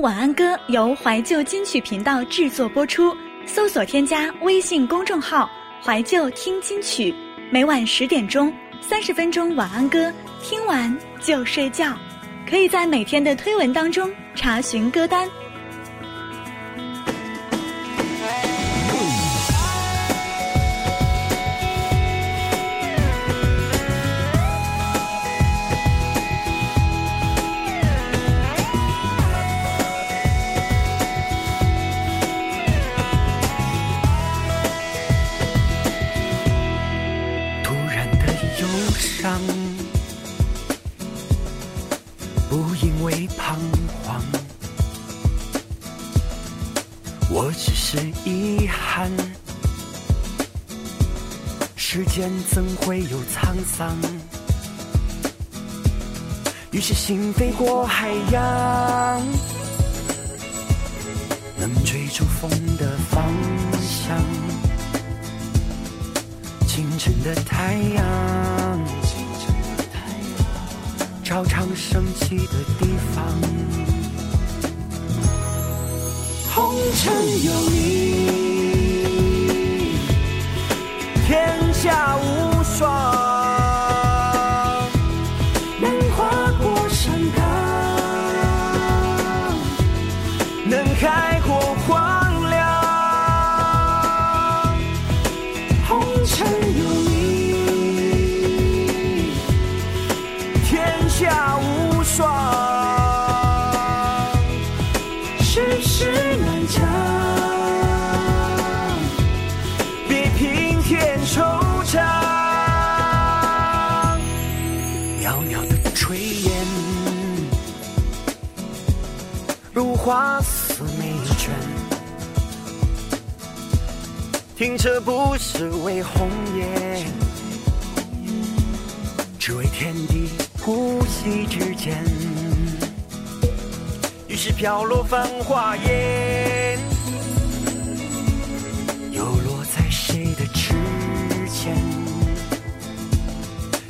晚安歌由怀旧金曲频道制作播出，搜索添加微信公众号“怀旧听金曲”，每晚十点钟，三十分钟晚安歌，听完就睡觉。可以在每天的推文当中查询歌单。怎会有沧桑？于是心飞过海洋，能追逐风的方向。清晨的太阳，照常升起的地方。红尘有你，天下无花似美眷。停车不是为红颜，只为天地呼吸之间。于是飘落繁华烟，又落在谁的指尖？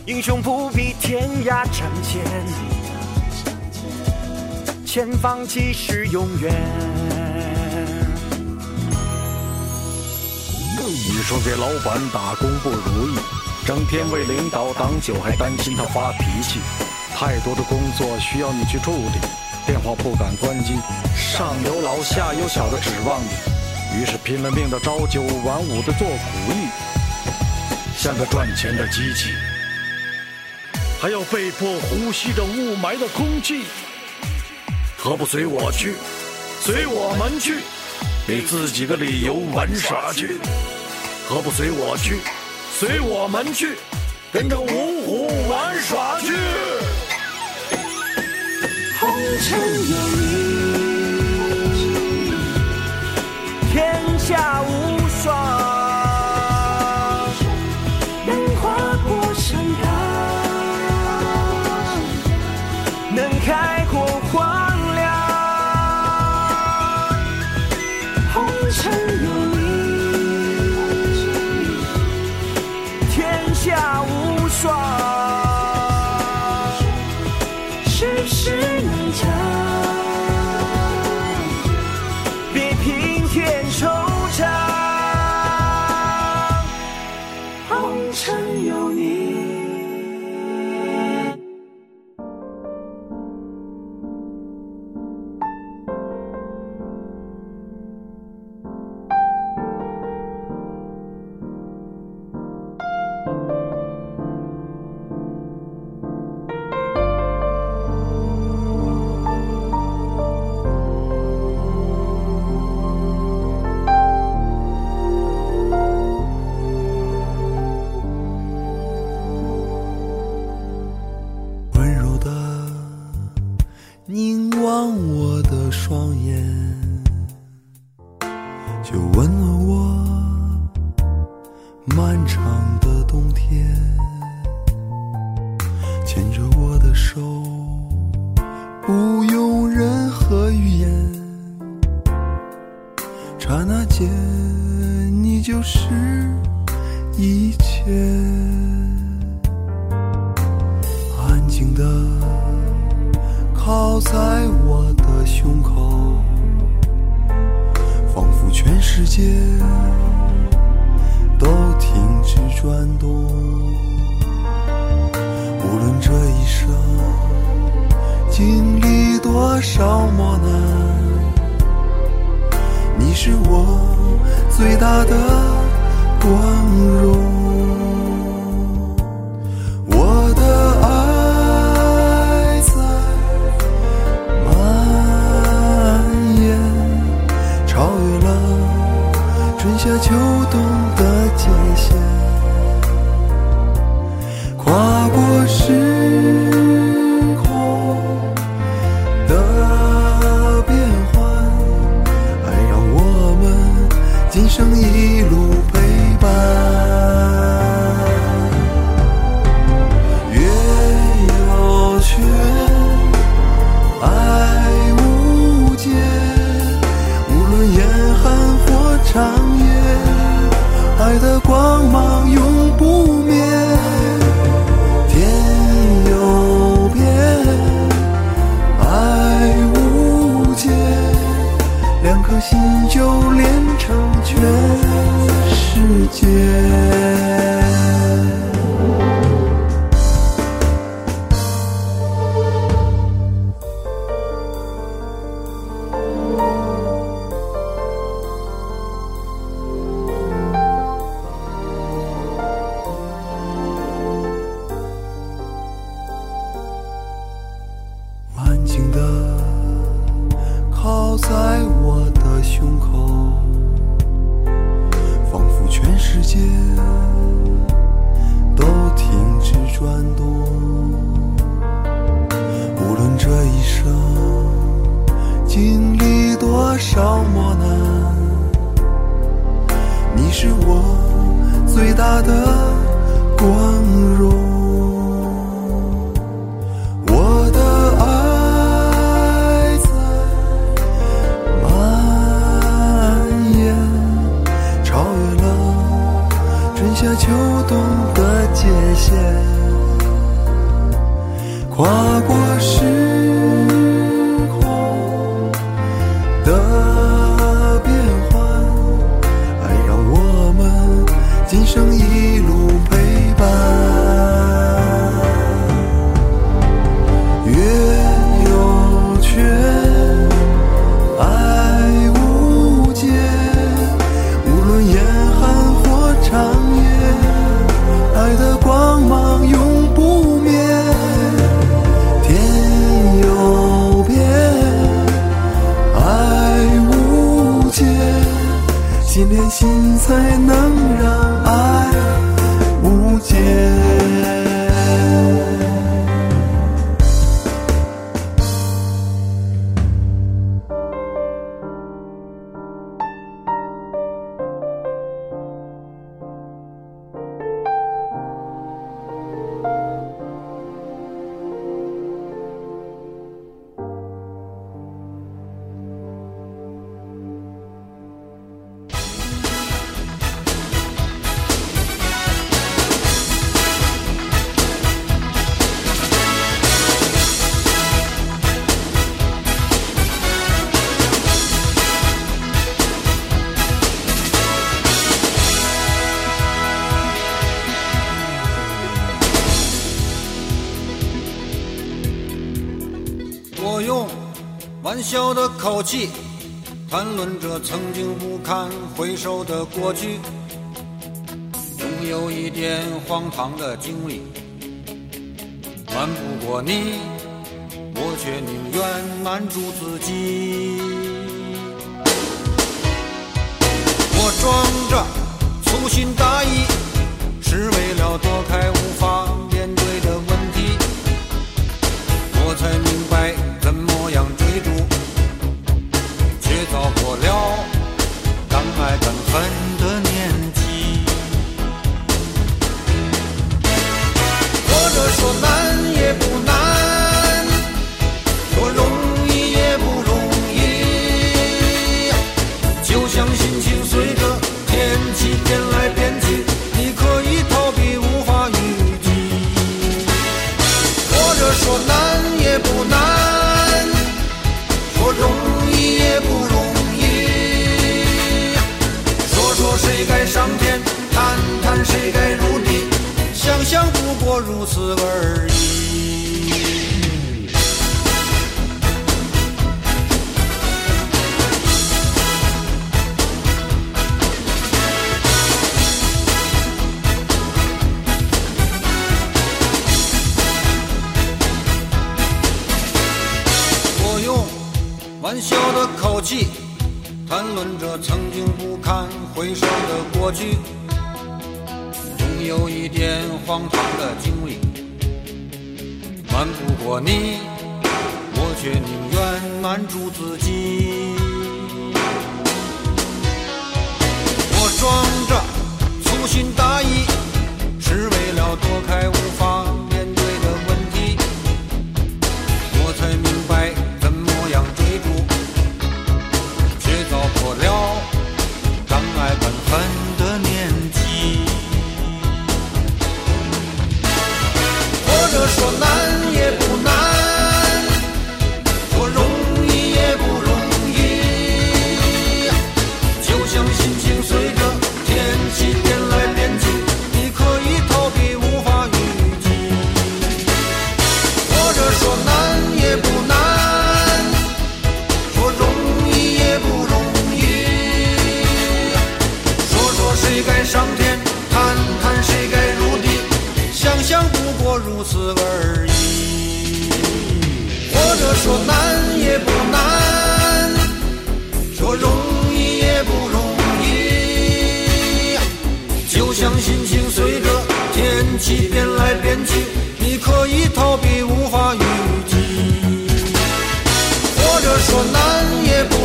英雄不必天涯仗剑，前方即是永远。你说给老板打工不如意，整天为领导挡酒，还担心他发脾气。太多的工作需要你去处理，电话不敢关机，上有老下有小的指望你，于是拼了命的朝九晚五的做苦力，像个赚钱的机器，还要被迫呼吸着雾霾的空气。何不随我去，随我们去，给自己个理由玩耍去。何不随我去，随我们去，跟着五虎玩耍去。红尘有你，天下无经历多少磨难你是我最大的光荣。我最大的光荣。心连心才能让爱无间。我用玩笑的口气谈论着曾经不堪回首的过去，总有一点荒唐的经历，瞒不过你，我却宁愿瞒住自己。我装着粗心大意，是为了躲开无法是也不容易。就像心情随着天气变来变去，你可以逃避，无法预计。或者说难也不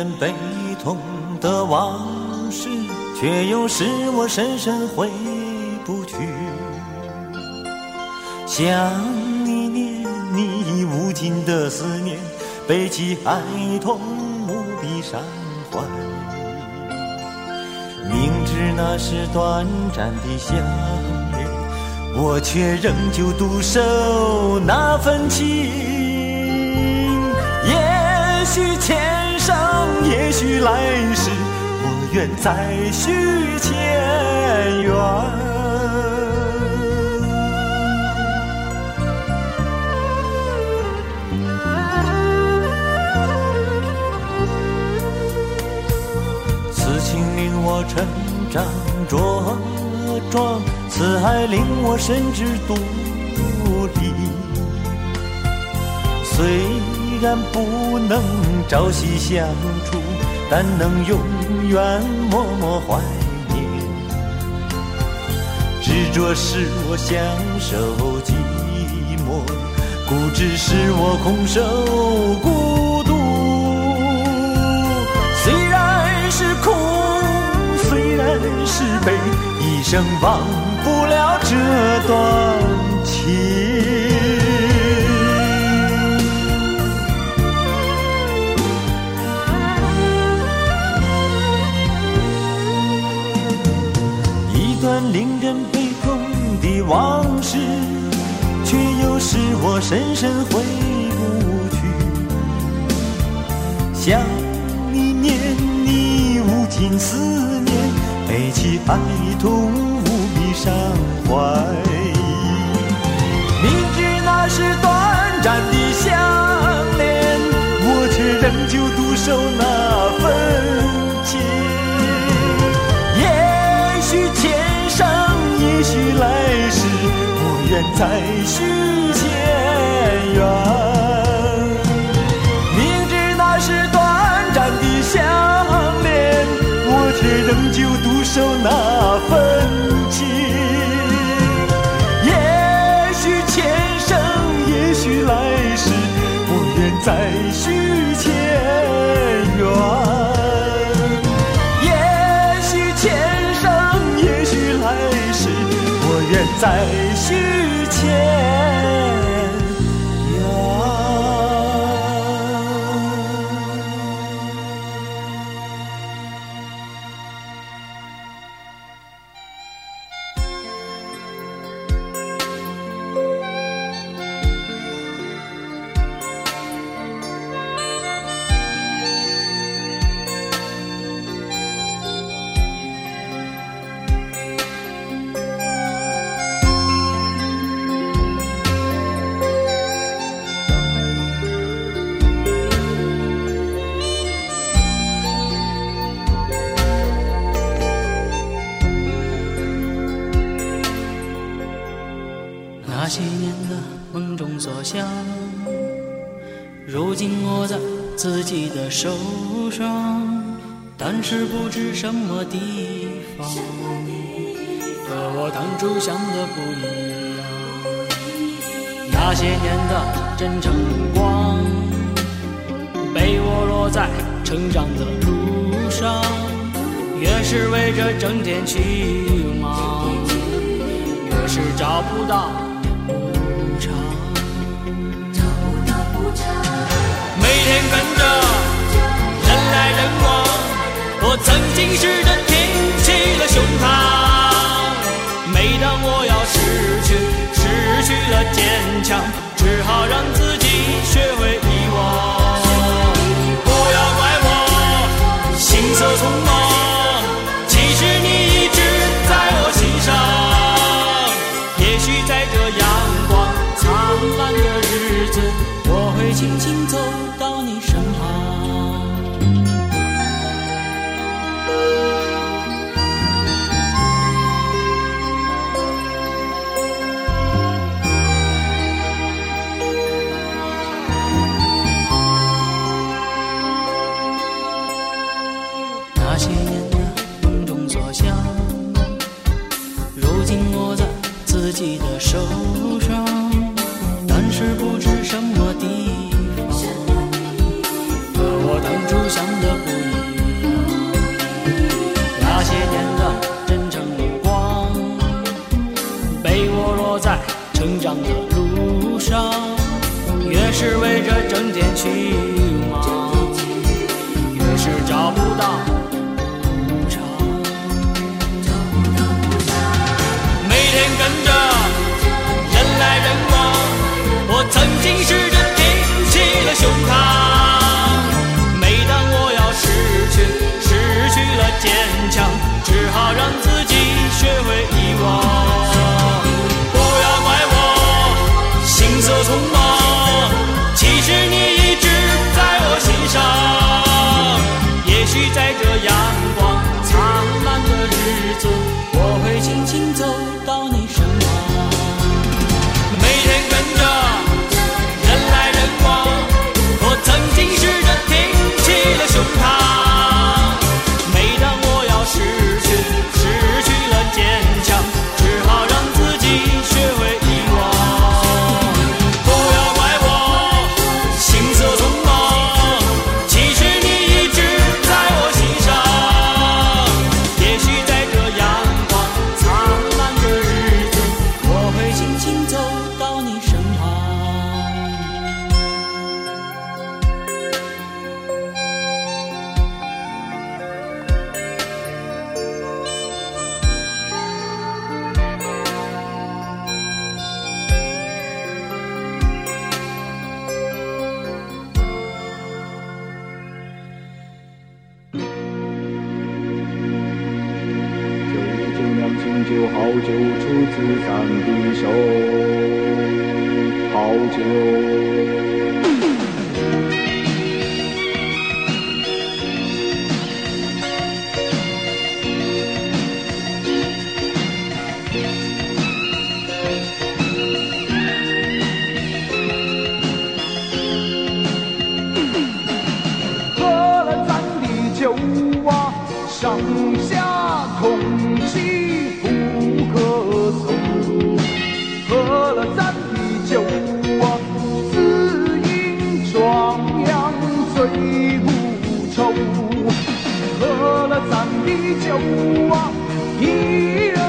人悲痛的往事，却又使我深深回不去。想你念你无尽的思念，背起哀痛无比伤怀。明知那是短暂的相恋，我却仍旧独守那份情。也许前生，也许来世，我愿再续前缘。此情令我成长茁壮，此爱令我深知独立。虽然不能朝夕相处，但能永远默默怀念。执着使我享受寂寞，固执使我空守孤独。虽然是苦，虽然是悲，一生忘不了这段情。往事，却又使我深深回不去。想你念你无尽思念，悲戚哀痛无比伤怀。明知那是短暂的相恋，我却仍旧独守那份愿再续前缘。明知那是短暂的相恋，我却仍旧独守那份再续前上，但是不知什么地方，和我当初想的不一样。那些年的真诚光，被我落在成长的路上，越是为着挣钱去忙，越是找不到补偿。每天跟着人来人往，我曾经试着挺起了胸膛。每当我要失去，失去了坚强，只好让自己学会遗忘。不要怪我行色匆忙，其实你一直在我心上。也许在这阳光灿烂的日子，我会轻轻走到你身旁。酒啊，上下空气不可松。喝了咱的酒啊，自饮壮阳醉不愁。喝了咱的酒啊，一人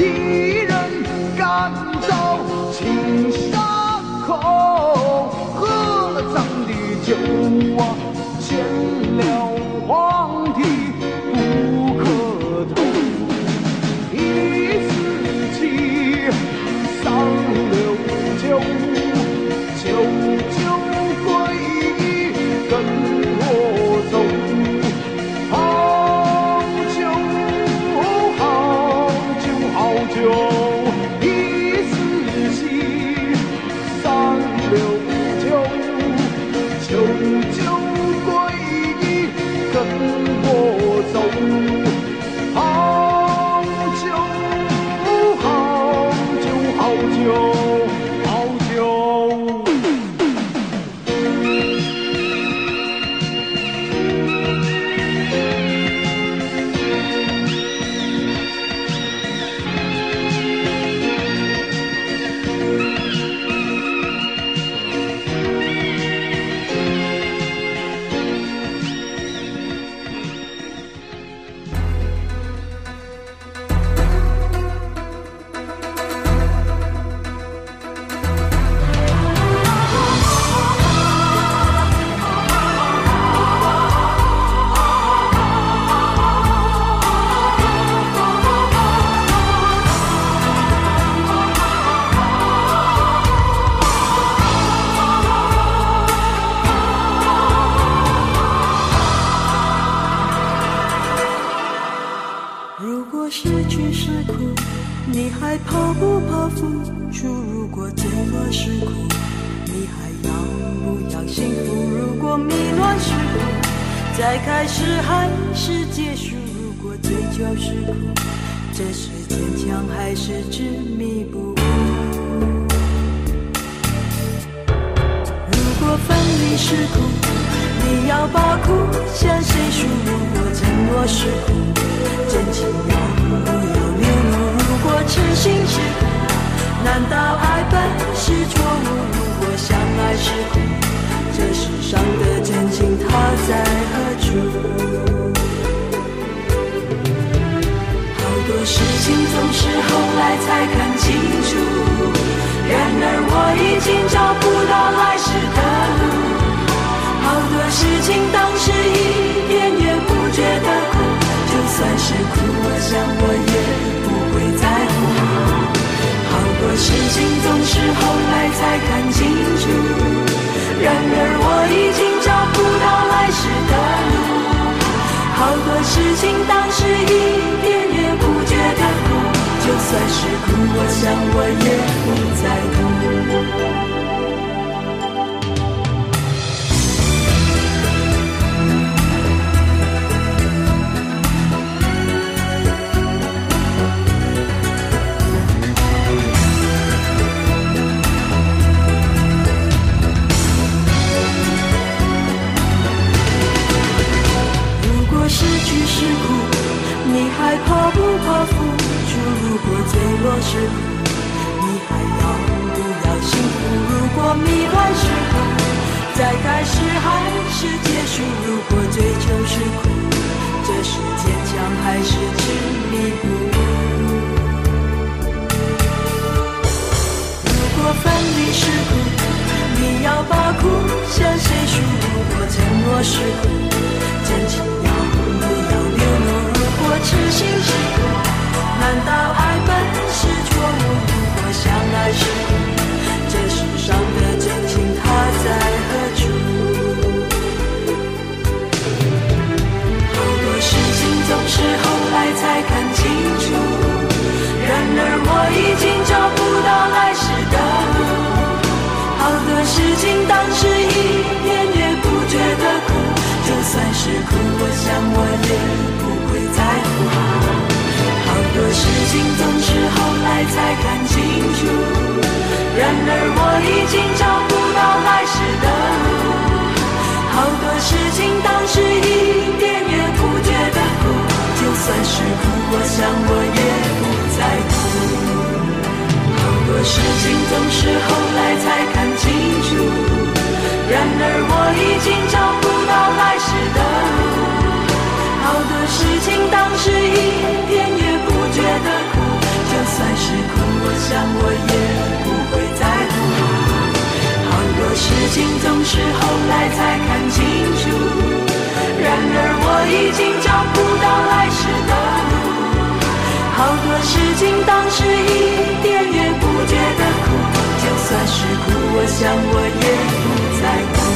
一人赶走是苦，再开始还是结束？如果追求是苦，这是坚强还是执迷不悟？如果分离是苦，你要把苦向谁诉？如果承诺是苦，真情要不要流露？如果痴心是苦，难道爱本是错误？如果相爱是苦，这世上的真情它在何处？好多事情总是后来才看清楚然而我已经找不到来时的路。好多事情当时一点也不觉得苦就算是苦我想我也不会在乎好多事情总是后来才看果痴心是苦，难道爱本是错误？如果相爱是苦，这世上的真情它在何处？好多事情总是后来才看清楚，然而我已经找不到来时的路。好多事情当时一点也不觉得苦，就算是苦，我想我也来才看清楚，然而我已经找不到来时的路。好多事情当时一点也不觉得苦，就算是苦，我想我也不在乎。好多事情总是后来才看清楚，然而我已经想我也不会在乎。好多事情总是后来才看清楚，然而我已经找不到来时的路。好多事情当时一点也不觉得苦，就算是苦，我想我也不在乎